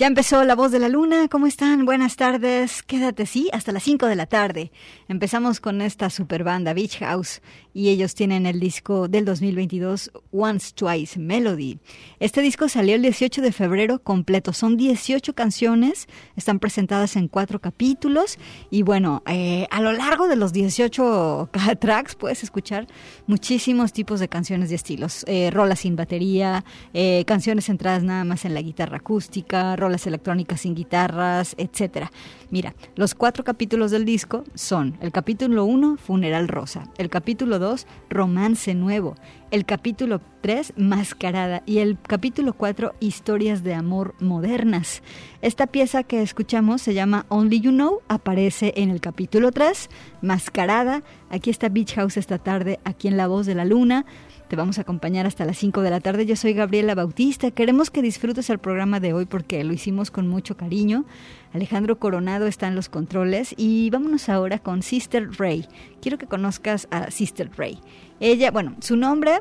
Ya empezó La Voz de la Luna. ¿Cómo están? Buenas tardes. Quédate, sí, hasta las 5 de la tarde. Empezamos con esta super banda Beach House y ellos tienen el disco del 2022 Once Twice Melody. Este disco salió el 18 de febrero completo. Son 18 canciones, están presentadas en cuatro capítulos y bueno, eh, a lo largo de los 18 tracks puedes escuchar muchísimos tipos de canciones y estilos. Eh, rolas sin batería, eh, canciones centradas nada más en la guitarra acústica, las electrónicas sin guitarras, etcétera. Mira, los cuatro capítulos del disco son el capítulo 1, Funeral Rosa, el capítulo 2, Romance Nuevo, el capítulo 3, Mascarada y el capítulo 4, Historias de Amor Modernas. Esta pieza que escuchamos se llama Only You Know, aparece en el capítulo 3, Mascarada. Aquí está Beach House esta tarde, aquí en La Voz de la Luna. Te vamos a acompañar hasta las 5 de la tarde. Yo soy Gabriela Bautista. Queremos que disfrutes el programa de hoy porque lo hicimos con mucho cariño. Alejandro Coronado está en los controles y vámonos ahora con Sister Ray. Quiero que conozcas a Sister Ray. Ella, bueno, su nombre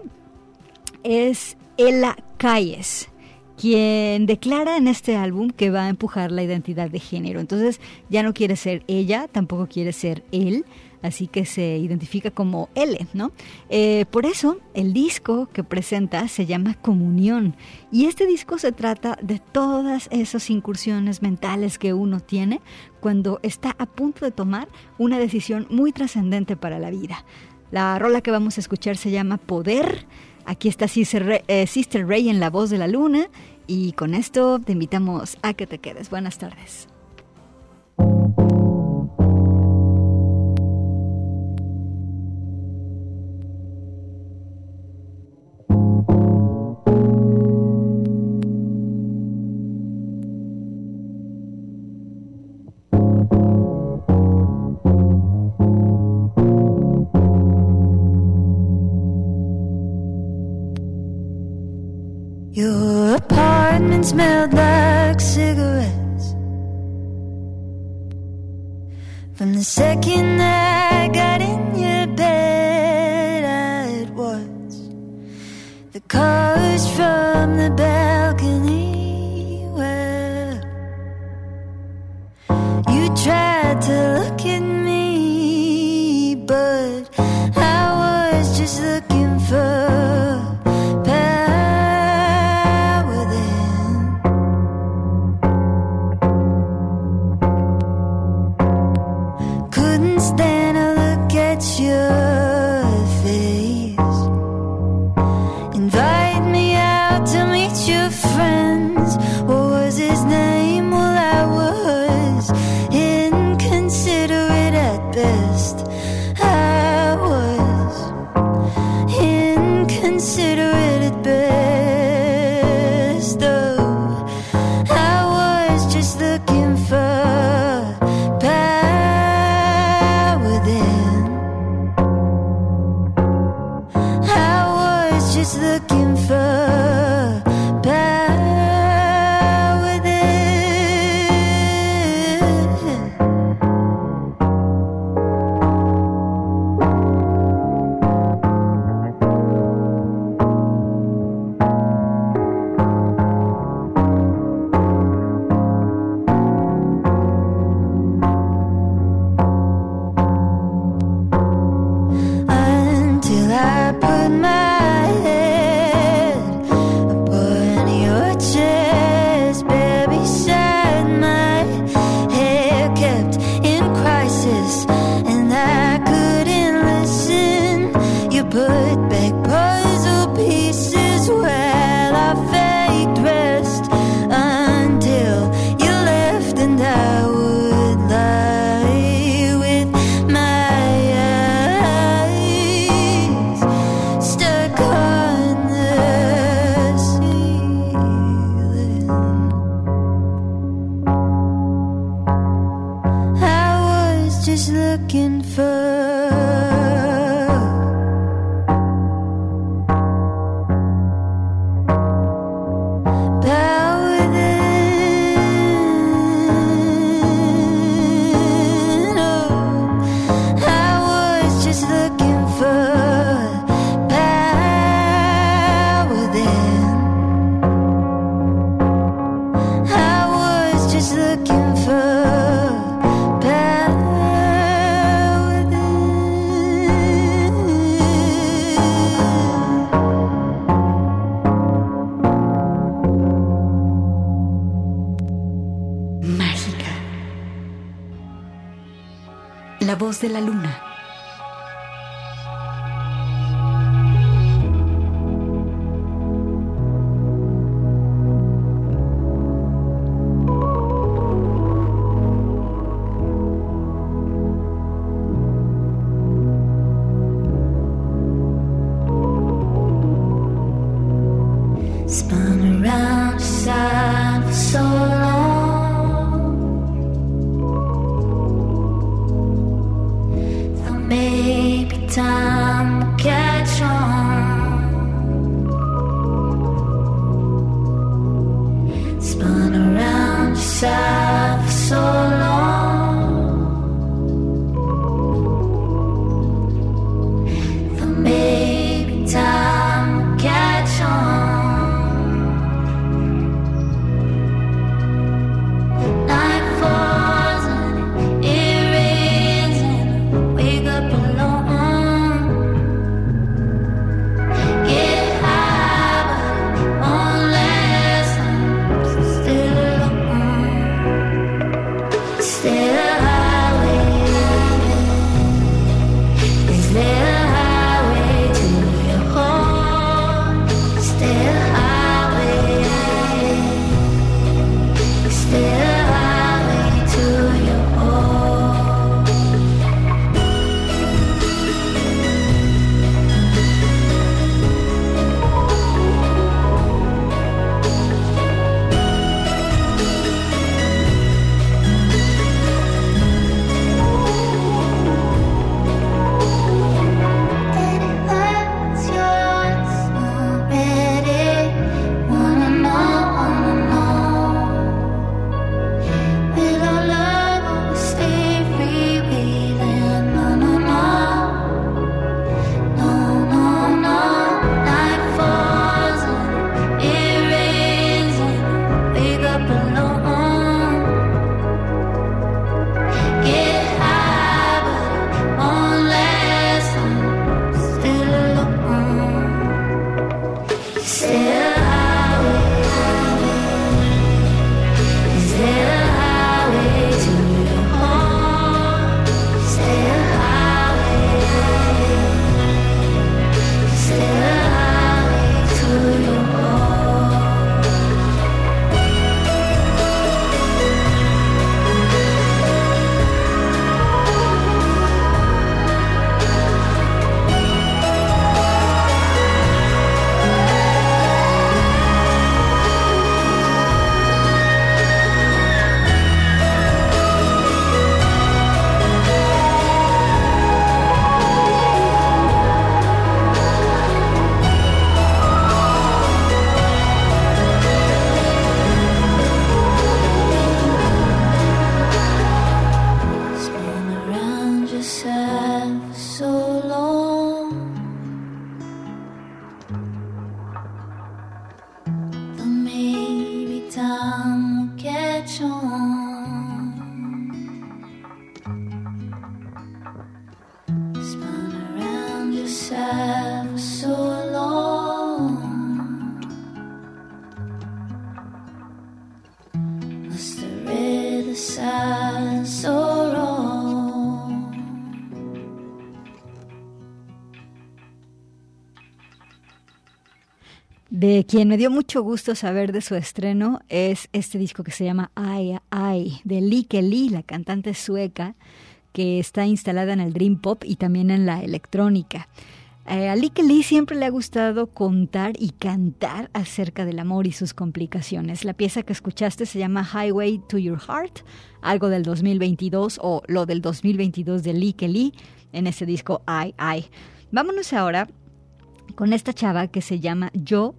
es Ella Calles quien declara en este álbum que va a empujar la identidad de género. Entonces ya no quiere ser ella, tampoco quiere ser él, así que se identifica como L, ¿no? Eh, por eso el disco que presenta se llama Comunión y este disco se trata de todas esas incursiones mentales que uno tiene cuando está a punto de tomar una decisión muy trascendente para la vida. La rola que vamos a escuchar se llama Poder. Aquí está Sister eh, Ray en la voz de la luna y con esto te invitamos a que te quedes. Buenas tardes. Smelled like cigarettes. From the second I got in your bed At once The cars Yeah. De quien me dio mucho gusto saber de su estreno es este disco que se llama Ai Ai de Lee Kelly, la cantante sueca que está instalada en el Dream Pop y también en la electrónica. Eh, a Lee siempre le ha gustado contar y cantar acerca del amor y sus complicaciones. La pieza que escuchaste se llama Highway to Your Heart, algo del 2022 o lo del 2022 de Lee Kelly en ese disco Ai Ai. Vámonos ahora con esta chava que se llama Yo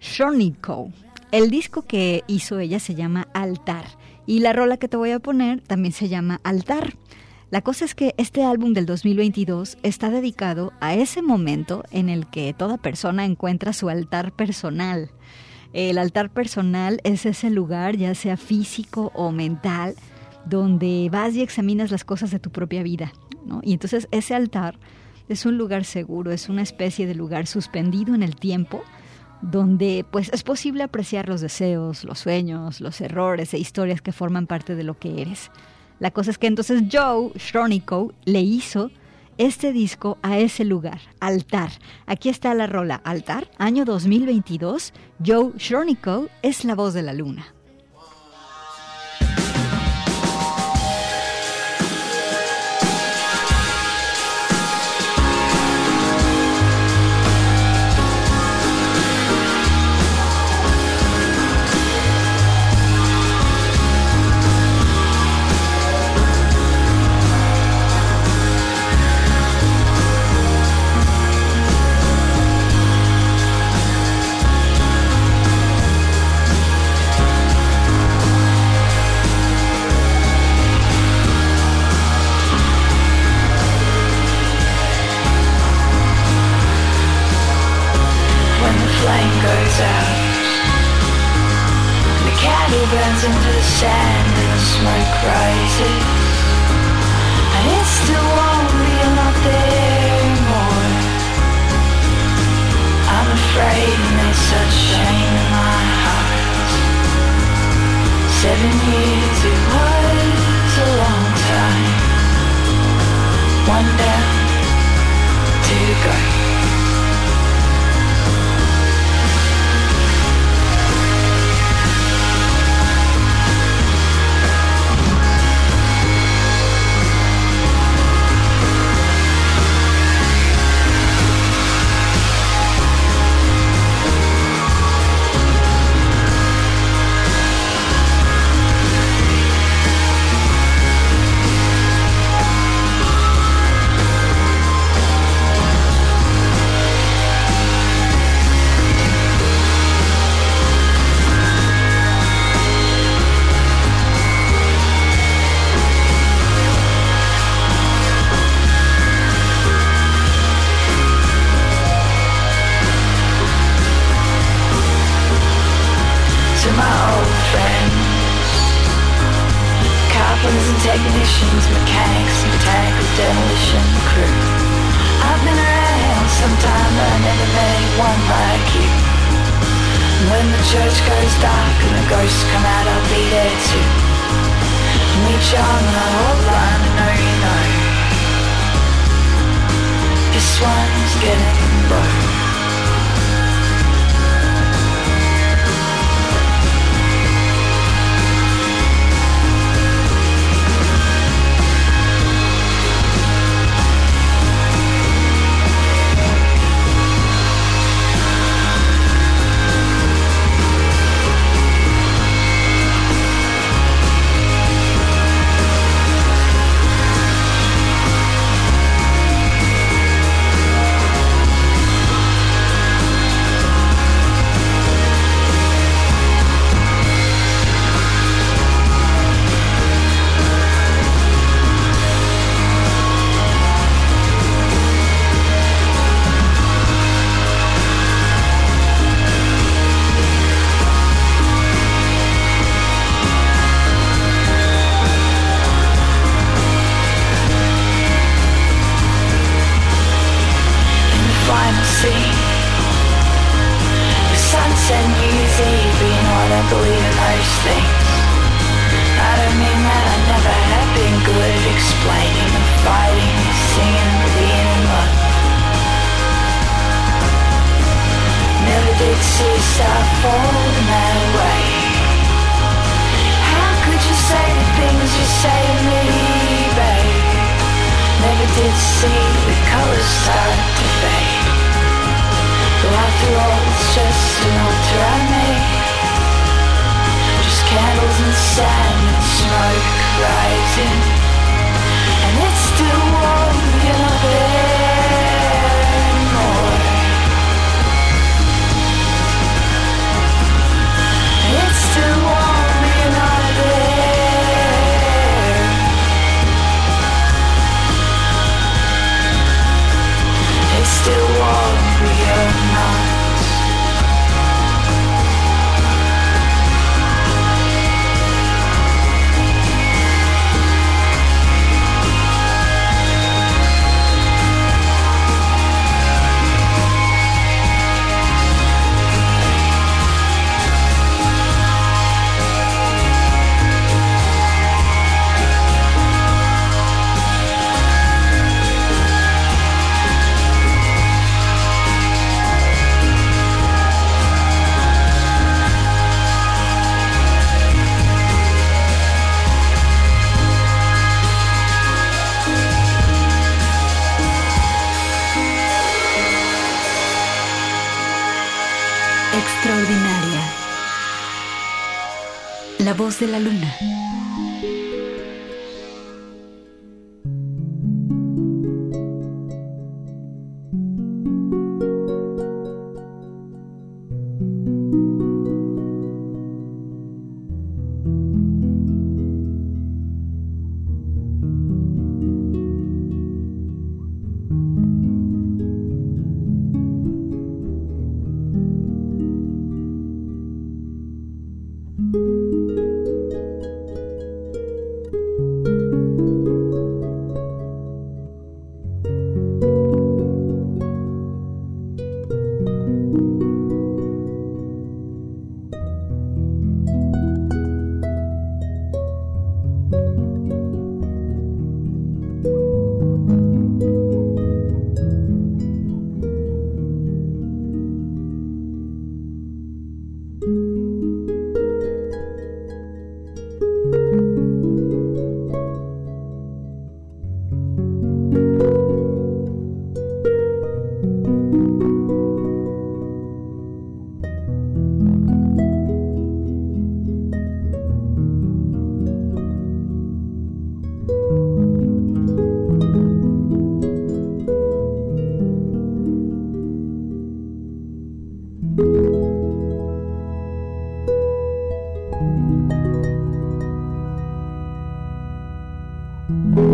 Shornico. El disco que hizo ella se llama Altar y la rola que te voy a poner también se llama Altar. La cosa es que este álbum del 2022 está dedicado a ese momento en el que toda persona encuentra su altar personal. El altar personal es ese lugar, ya sea físico o mental, donde vas y examinas las cosas de tu propia vida. Y entonces ese altar es un lugar seguro, es una especie de lugar suspendido en el tiempo donde pues es posible apreciar los deseos, los sueños, los errores e historias que forman parte de lo que eres. La cosa es que entonces Joe Schronico le hizo este disco a ese lugar, Altar. Aquí está la rola Altar, año 2022. Joe Schronico es la voz de la luna. it's just smoked around me Just candles and sand and smoke rising. And it's still de la luna.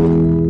you.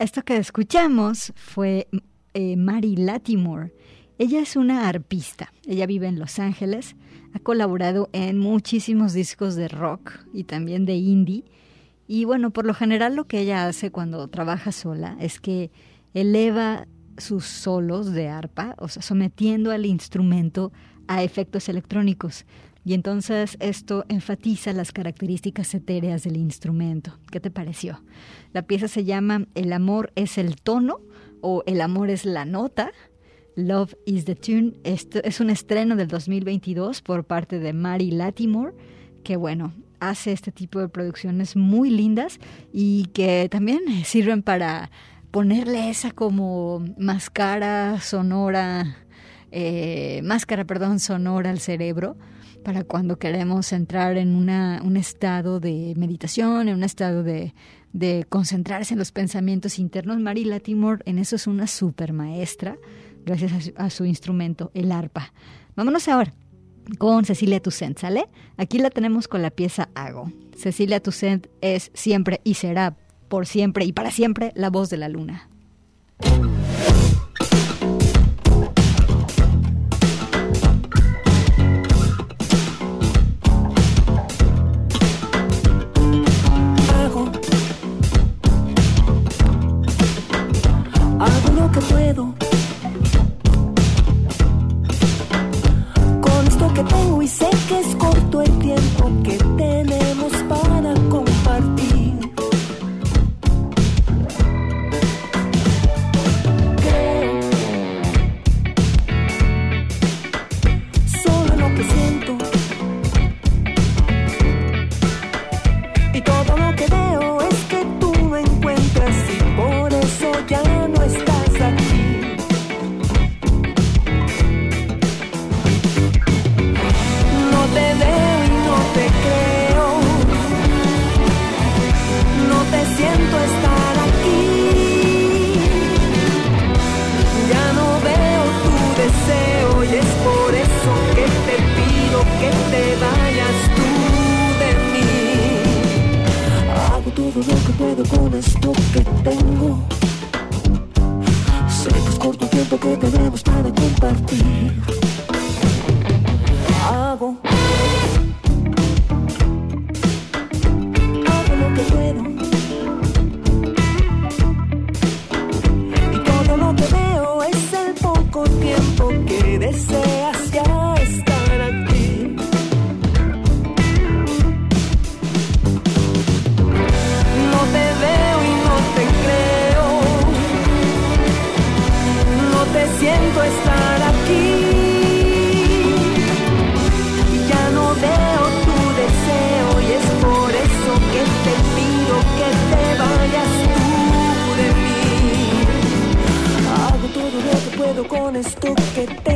Esto que escuchamos fue eh, Mary Latimore. Ella es una arpista. Ella vive en Los Ángeles. Ha colaborado en muchísimos discos de rock y también de indie. Y bueno, por lo general lo que ella hace cuando trabaja sola es que eleva sus solos de arpa, o sea, sometiendo al instrumento a efectos electrónicos. Y entonces esto enfatiza las características etéreas del instrumento. ¿Qué te pareció? La pieza se llama El amor es el tono o El amor es la nota. Love is the Tune. Esto es un estreno del 2022 por parte de Mary Latimore, que bueno, hace este tipo de producciones muy lindas y que también sirven para ponerle esa como máscara sonora, eh, máscara, perdón, sonora al cerebro para cuando queremos entrar en una, un estado de meditación, en un estado de, de concentrarse en los pensamientos internos. Mary Latimore en eso es una super maestra, gracias a su, instrumento, el arpa. Vámonos ahora con Cecilia Toussaint, ¿sale? Aquí la tenemos con la pieza Hago. Cecilia Toussaint es siempre y será por siempre y para siempre la voz de la luna. Me stick to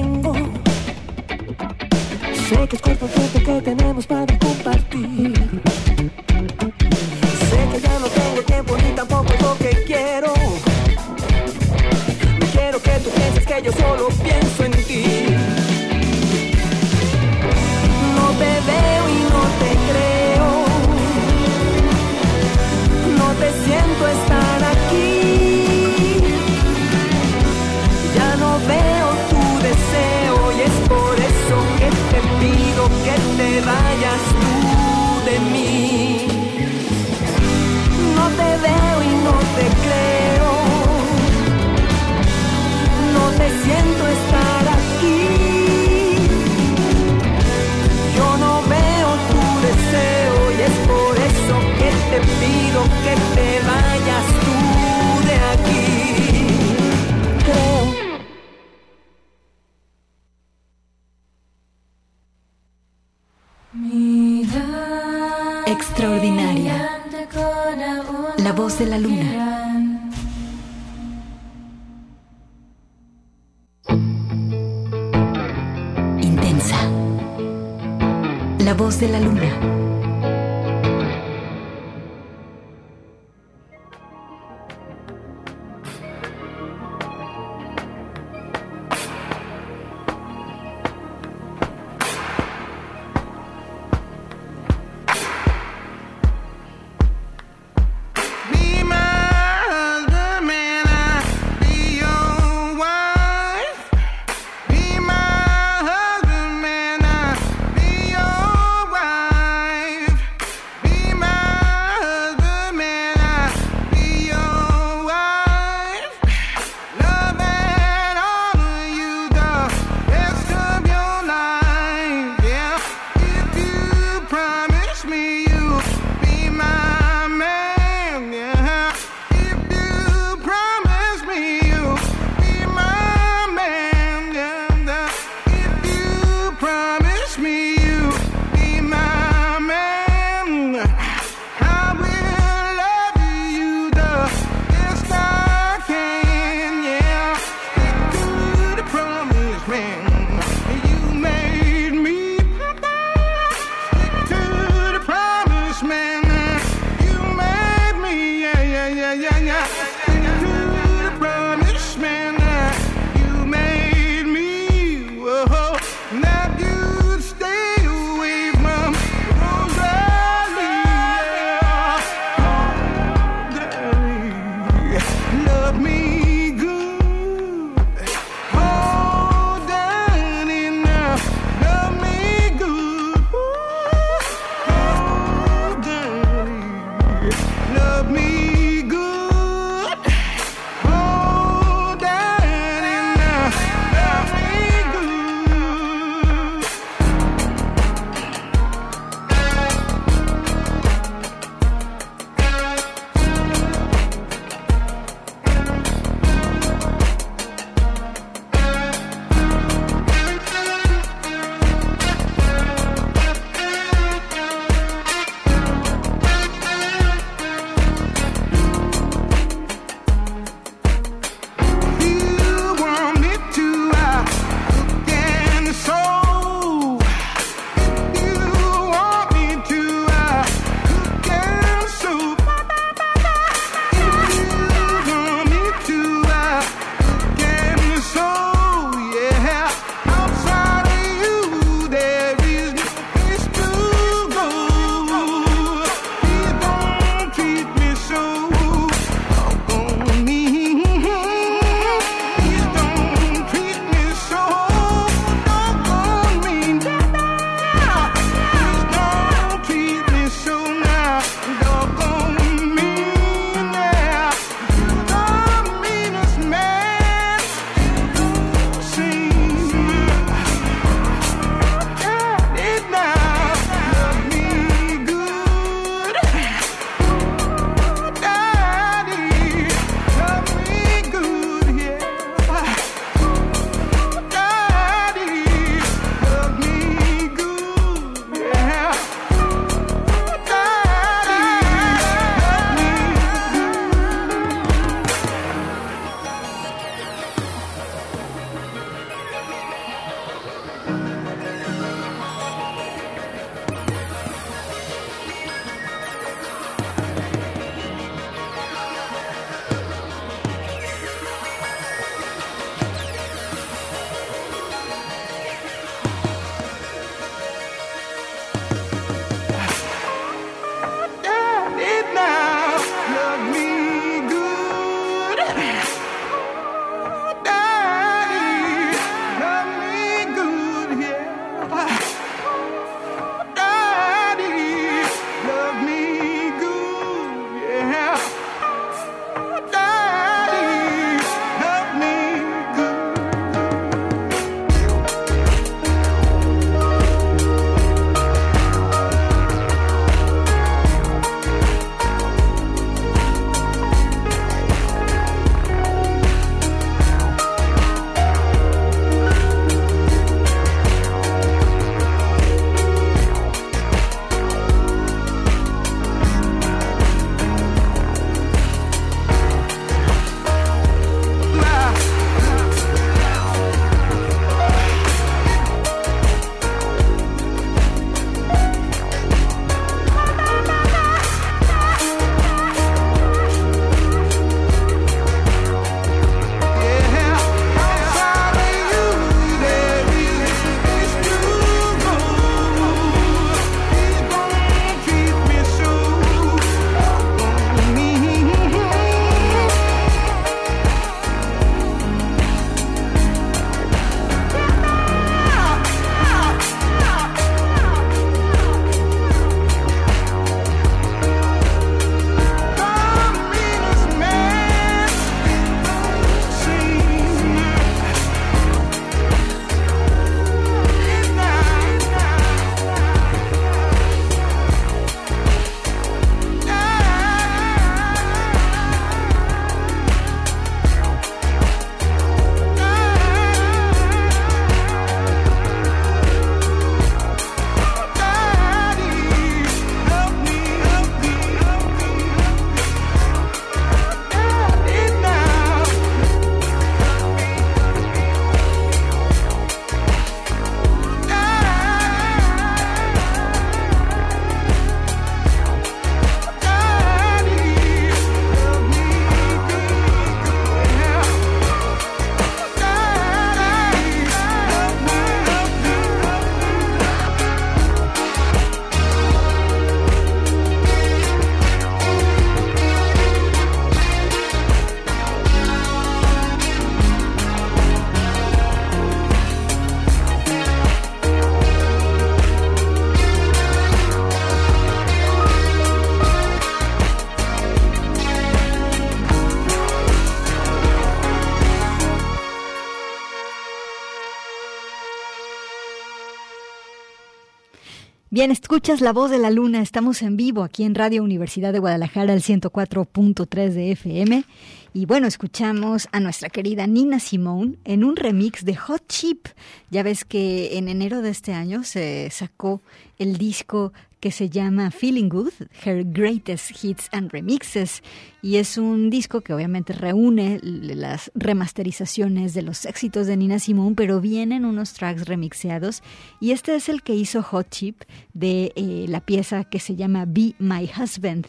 Bien, escuchas La Voz de la Luna. Estamos en vivo aquí en Radio Universidad de Guadalajara, el 104.3 de FM. Y bueno, escuchamos a nuestra querida Nina Simone en un remix de Hot Chip. Ya ves que en enero de este año se sacó el disco que se llama Feeling Good, Her Greatest Hits and Remixes, y es un disco que obviamente reúne las remasterizaciones de los éxitos de Nina Simone, pero vienen unos tracks remixeados, y este es el que hizo Hot Chip de eh, la pieza que se llama Be My Husband.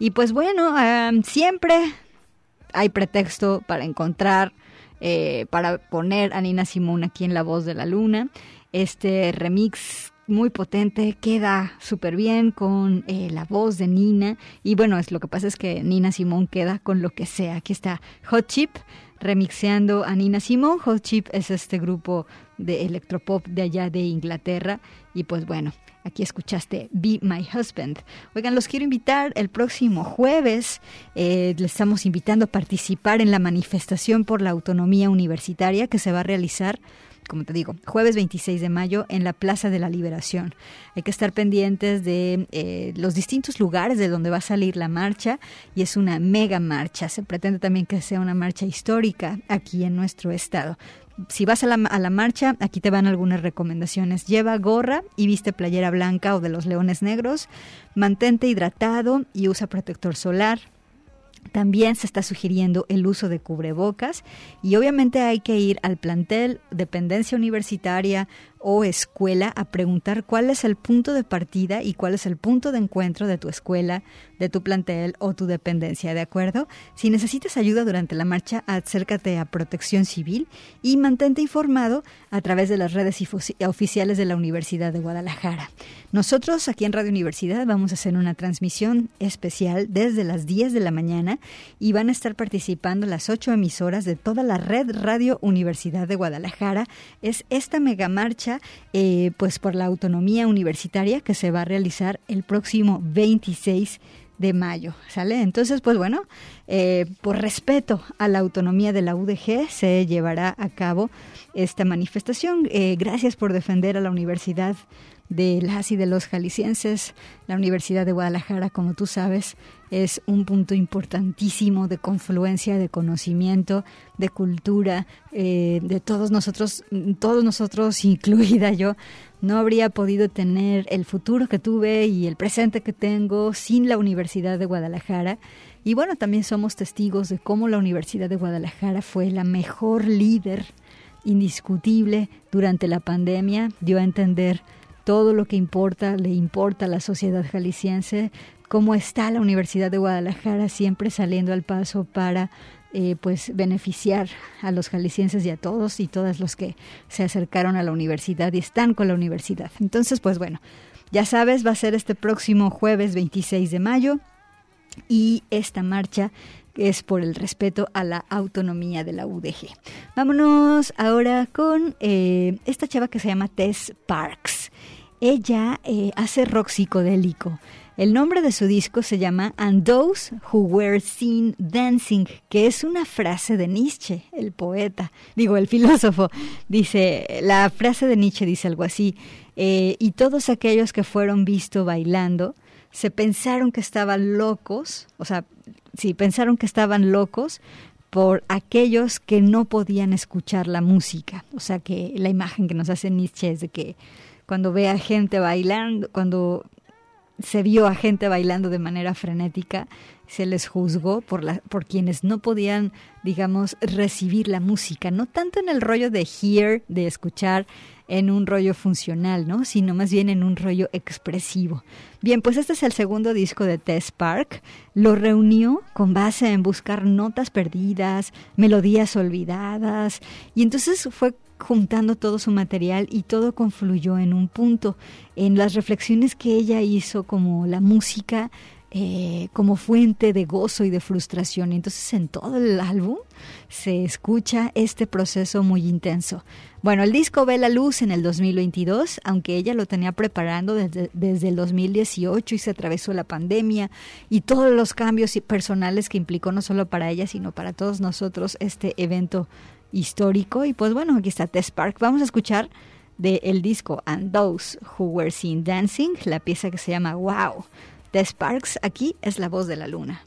Y pues bueno, siempre hay pretexto para encontrar, eh, para poner a Nina Simone aquí en La Voz de la Luna. Este remix muy potente, queda súper bien con eh, la voz de Nina. Y bueno, es lo que pasa es que Nina Simón queda con lo que sea. Aquí está Hot Chip remixeando a Nina Simón. Hot Chip es este grupo de electropop de allá de Inglaterra. Y pues bueno, aquí escuchaste Be My Husband. Oigan, los quiero invitar el próximo jueves. Eh, les estamos invitando a participar en la manifestación por la autonomía universitaria que se va a realizar como te digo, jueves 26 de mayo en la Plaza de la Liberación. Hay que estar pendientes de eh, los distintos lugares de donde va a salir la marcha y es una mega marcha. Se pretende también que sea una marcha histórica aquí en nuestro estado. Si vas a la, a la marcha, aquí te van algunas recomendaciones. Lleva gorra y viste playera blanca o de los leones negros. Mantente hidratado y usa protector solar también se está sugiriendo el uso de cubrebocas y obviamente hay que ir al plantel, dependencia universitaria o escuela a preguntar cuál es el punto de partida y cuál es el punto de encuentro de tu escuela, de tu plantel o tu dependencia, ¿de acuerdo? Si necesitas ayuda durante la marcha, acércate a Protección Civil y mantente informado a través de las redes oficiales de la Universidad de Guadalajara. Nosotros aquí en Radio Universidad vamos a hacer una transmisión especial desde las 10 de la mañana y van a estar participando las ocho emisoras de toda la red Radio Universidad de Guadalajara. Es esta mega marcha eh, pues por la autonomía universitaria que se va a realizar el próximo 26 de mayo, ¿sale? Entonces, pues bueno, eh, por respeto a la autonomía de la UDG se llevará a cabo esta manifestación. Eh, gracias por defender a la universidad de las y de los jaliscienses. La Universidad de Guadalajara, como tú sabes, es un punto importantísimo de confluencia, de conocimiento, de cultura, eh, de todos nosotros, todos nosotros, incluida yo, no habría podido tener el futuro que tuve y el presente que tengo sin la Universidad de Guadalajara. Y bueno, también somos testigos de cómo la Universidad de Guadalajara fue la mejor líder indiscutible durante la pandemia, dio a entender todo lo que importa, le importa a la sociedad jalisciense, cómo está la Universidad de Guadalajara siempre saliendo al paso para eh, pues beneficiar a los jaliscienses y a todos y todas los que se acercaron a la universidad y están con la universidad. Entonces, pues bueno, ya sabes, va a ser este próximo jueves 26 de mayo y esta marcha es por el respeto a la autonomía de la UDG. Vámonos ahora con eh, esta chava que se llama Tess Parks. Ella eh, hace rock psicodélico. El nombre de su disco se llama And Those Who Were Seen Dancing, que es una frase de Nietzsche, el poeta, digo, el filósofo. Dice, la frase de Nietzsche dice algo así, eh, y todos aquellos que fueron vistos bailando se pensaron que estaban locos, o sea, sí, pensaron que estaban locos por aquellos que no podían escuchar la música. O sea, que la imagen que nos hace Nietzsche es de que cuando ve a gente bailando, cuando se vio a gente bailando de manera frenética, se les juzgó por, la, por quienes no podían, digamos, recibir la música, no tanto en el rollo de hear, de escuchar, en un rollo funcional, ¿no? Sino más bien en un rollo expresivo. Bien, pues este es el segundo disco de Tess Park. Lo reunió con base en buscar notas perdidas, melodías olvidadas, y entonces fue juntando todo su material y todo confluyó en un punto, en las reflexiones que ella hizo como la música eh, como fuente de gozo y de frustración. Entonces en todo el álbum se escucha este proceso muy intenso. Bueno, el disco ve la luz en el 2022, aunque ella lo tenía preparando desde, desde el 2018 y se atravesó la pandemia y todos los cambios personales que implicó no solo para ella, sino para todos nosotros este evento histórico. Y pues bueno, aquí está Tess Park. Vamos a escuchar de el disco And Those Who Were Seen Dancing, la pieza que se llama Wow. The Sparks, aquí es la voz de la luna.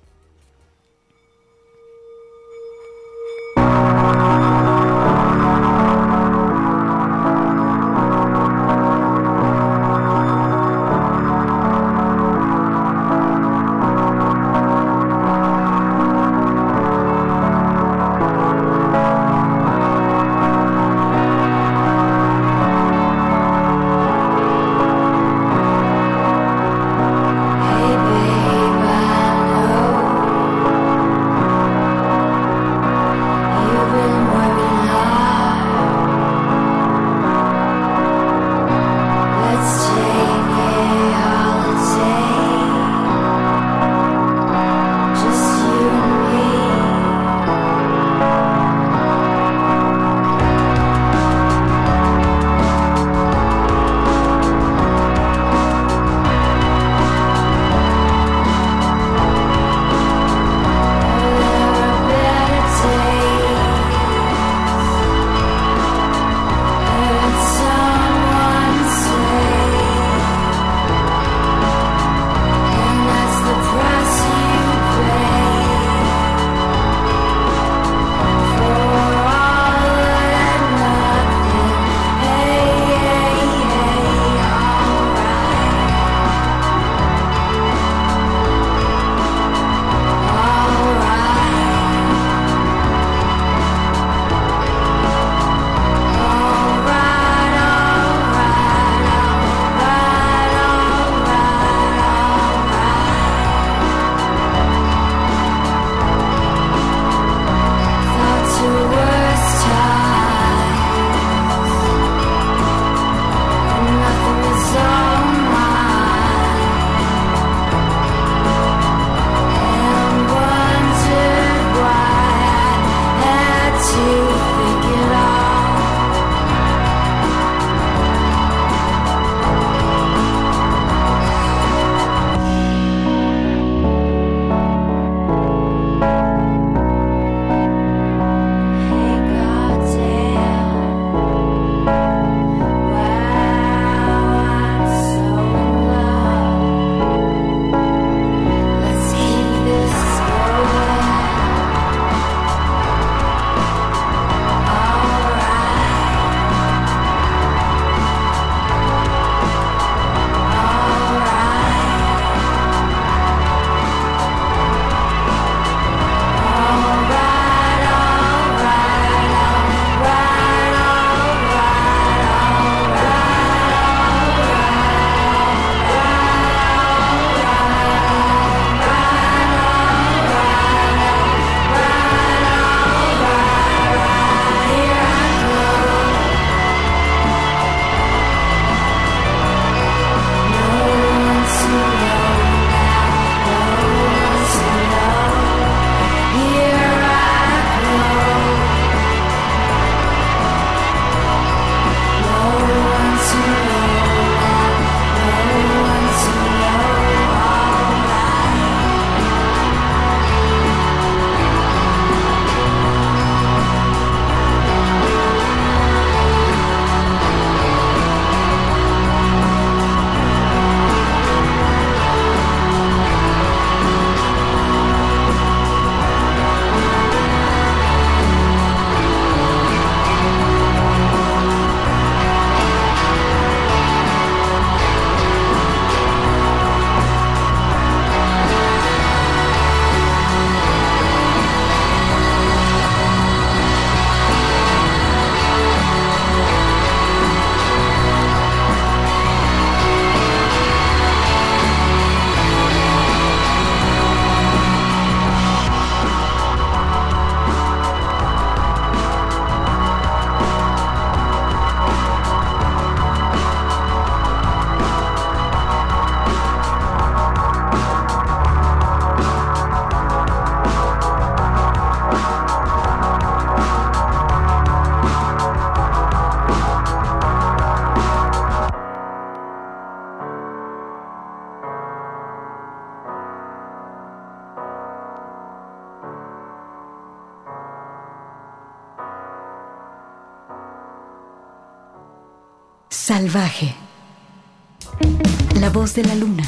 La voz de la luna.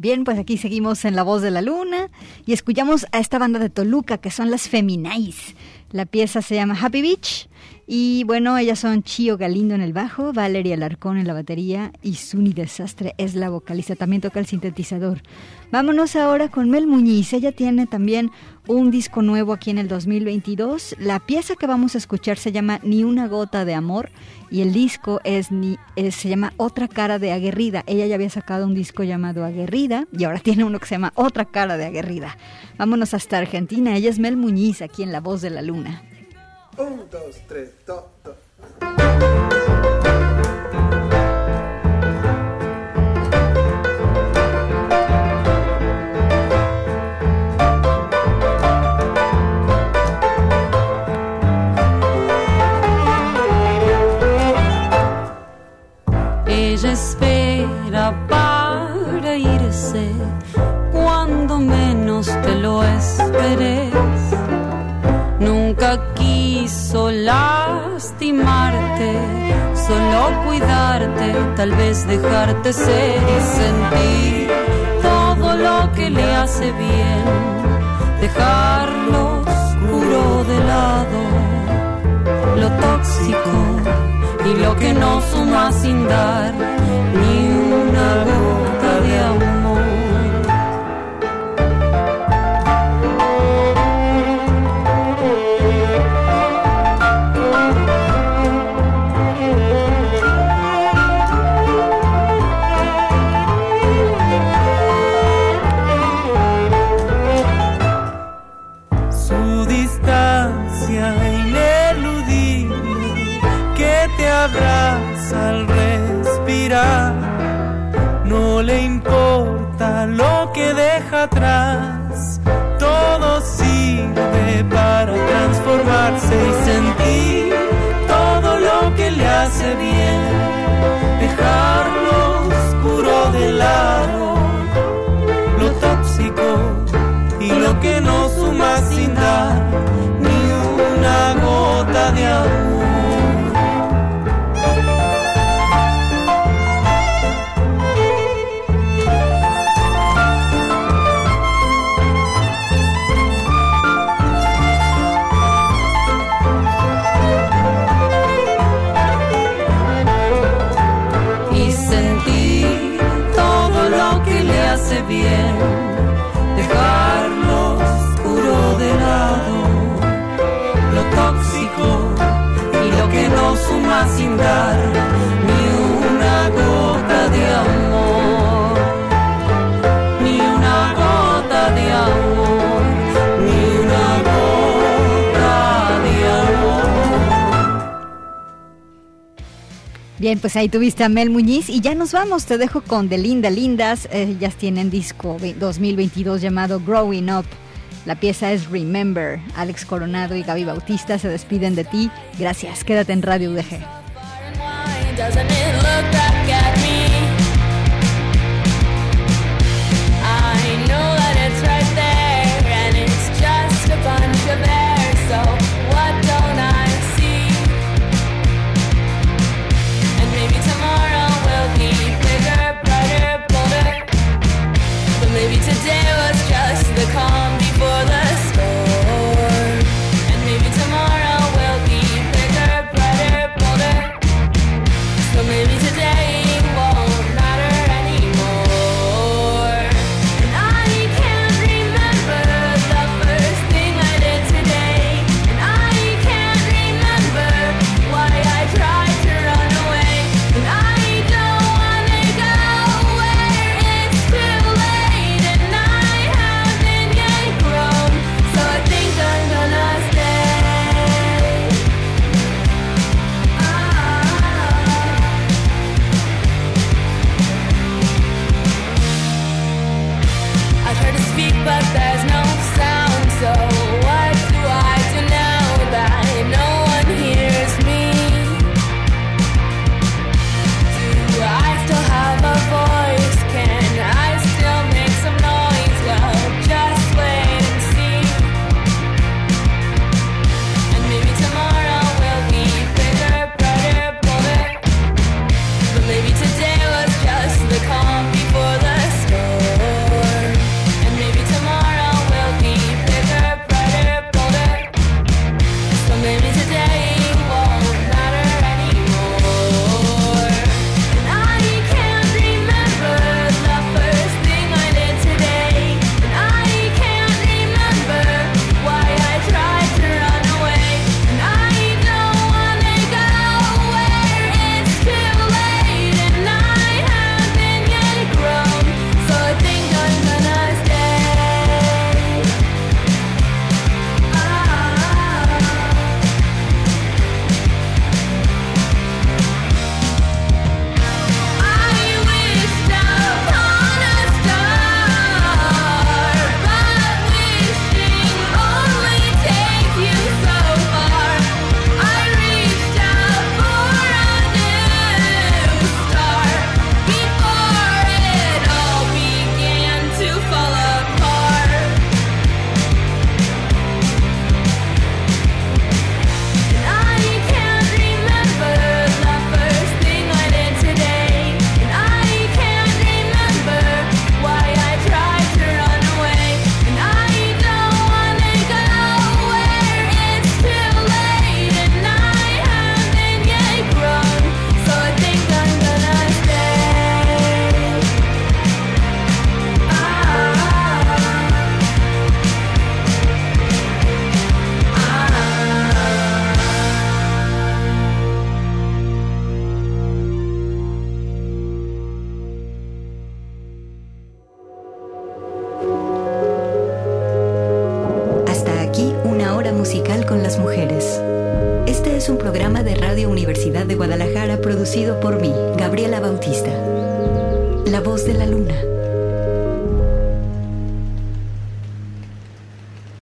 Bien, pues aquí seguimos en La Voz de la Luna y escuchamos a esta banda de Toluca que son las Feminais. La pieza se llama Happy Beach y bueno, ellas son Chio Galindo en el bajo, Valeria Alarcón en la batería y Suni Desastre es la vocalista, también toca el sintetizador. Vámonos ahora con Mel Muñiz, ella tiene también un disco nuevo aquí en el 2022. La pieza que vamos a escuchar se llama Ni una gota de amor y el disco es, ni, se llama Otra cara de aguerrida. Ella ya había sacado un disco llamado Aguerrida y ahora tiene uno que se llama Otra cara de aguerrida. Vámonos hasta Argentina. Ella es Mel Muñiz aquí en La Voz de la Luna. Un, dos, tres, dos, dos. Solo cuidarte, tal vez dejarte ser y sentir todo lo que le hace bien, dejarlo oscuro de lado, lo tóxico y lo que no suma sin dar ni una gota lo que deja atrás, todo sirve para transformarse y sentir todo lo que le hace bien. Dejar lo oscuro de lado, lo tóxico y lo que no suma sin dar ni una gota de amor. Bien, pues ahí tuviste a Mel Muñiz y ya nos vamos. Te dejo con De Linda Lindas. Ellas tienen disco 2022 llamado Growing Up. La pieza es Remember. Alex Coronado y Gaby Bautista se despiden de ti. Gracias. Quédate en Radio UDG.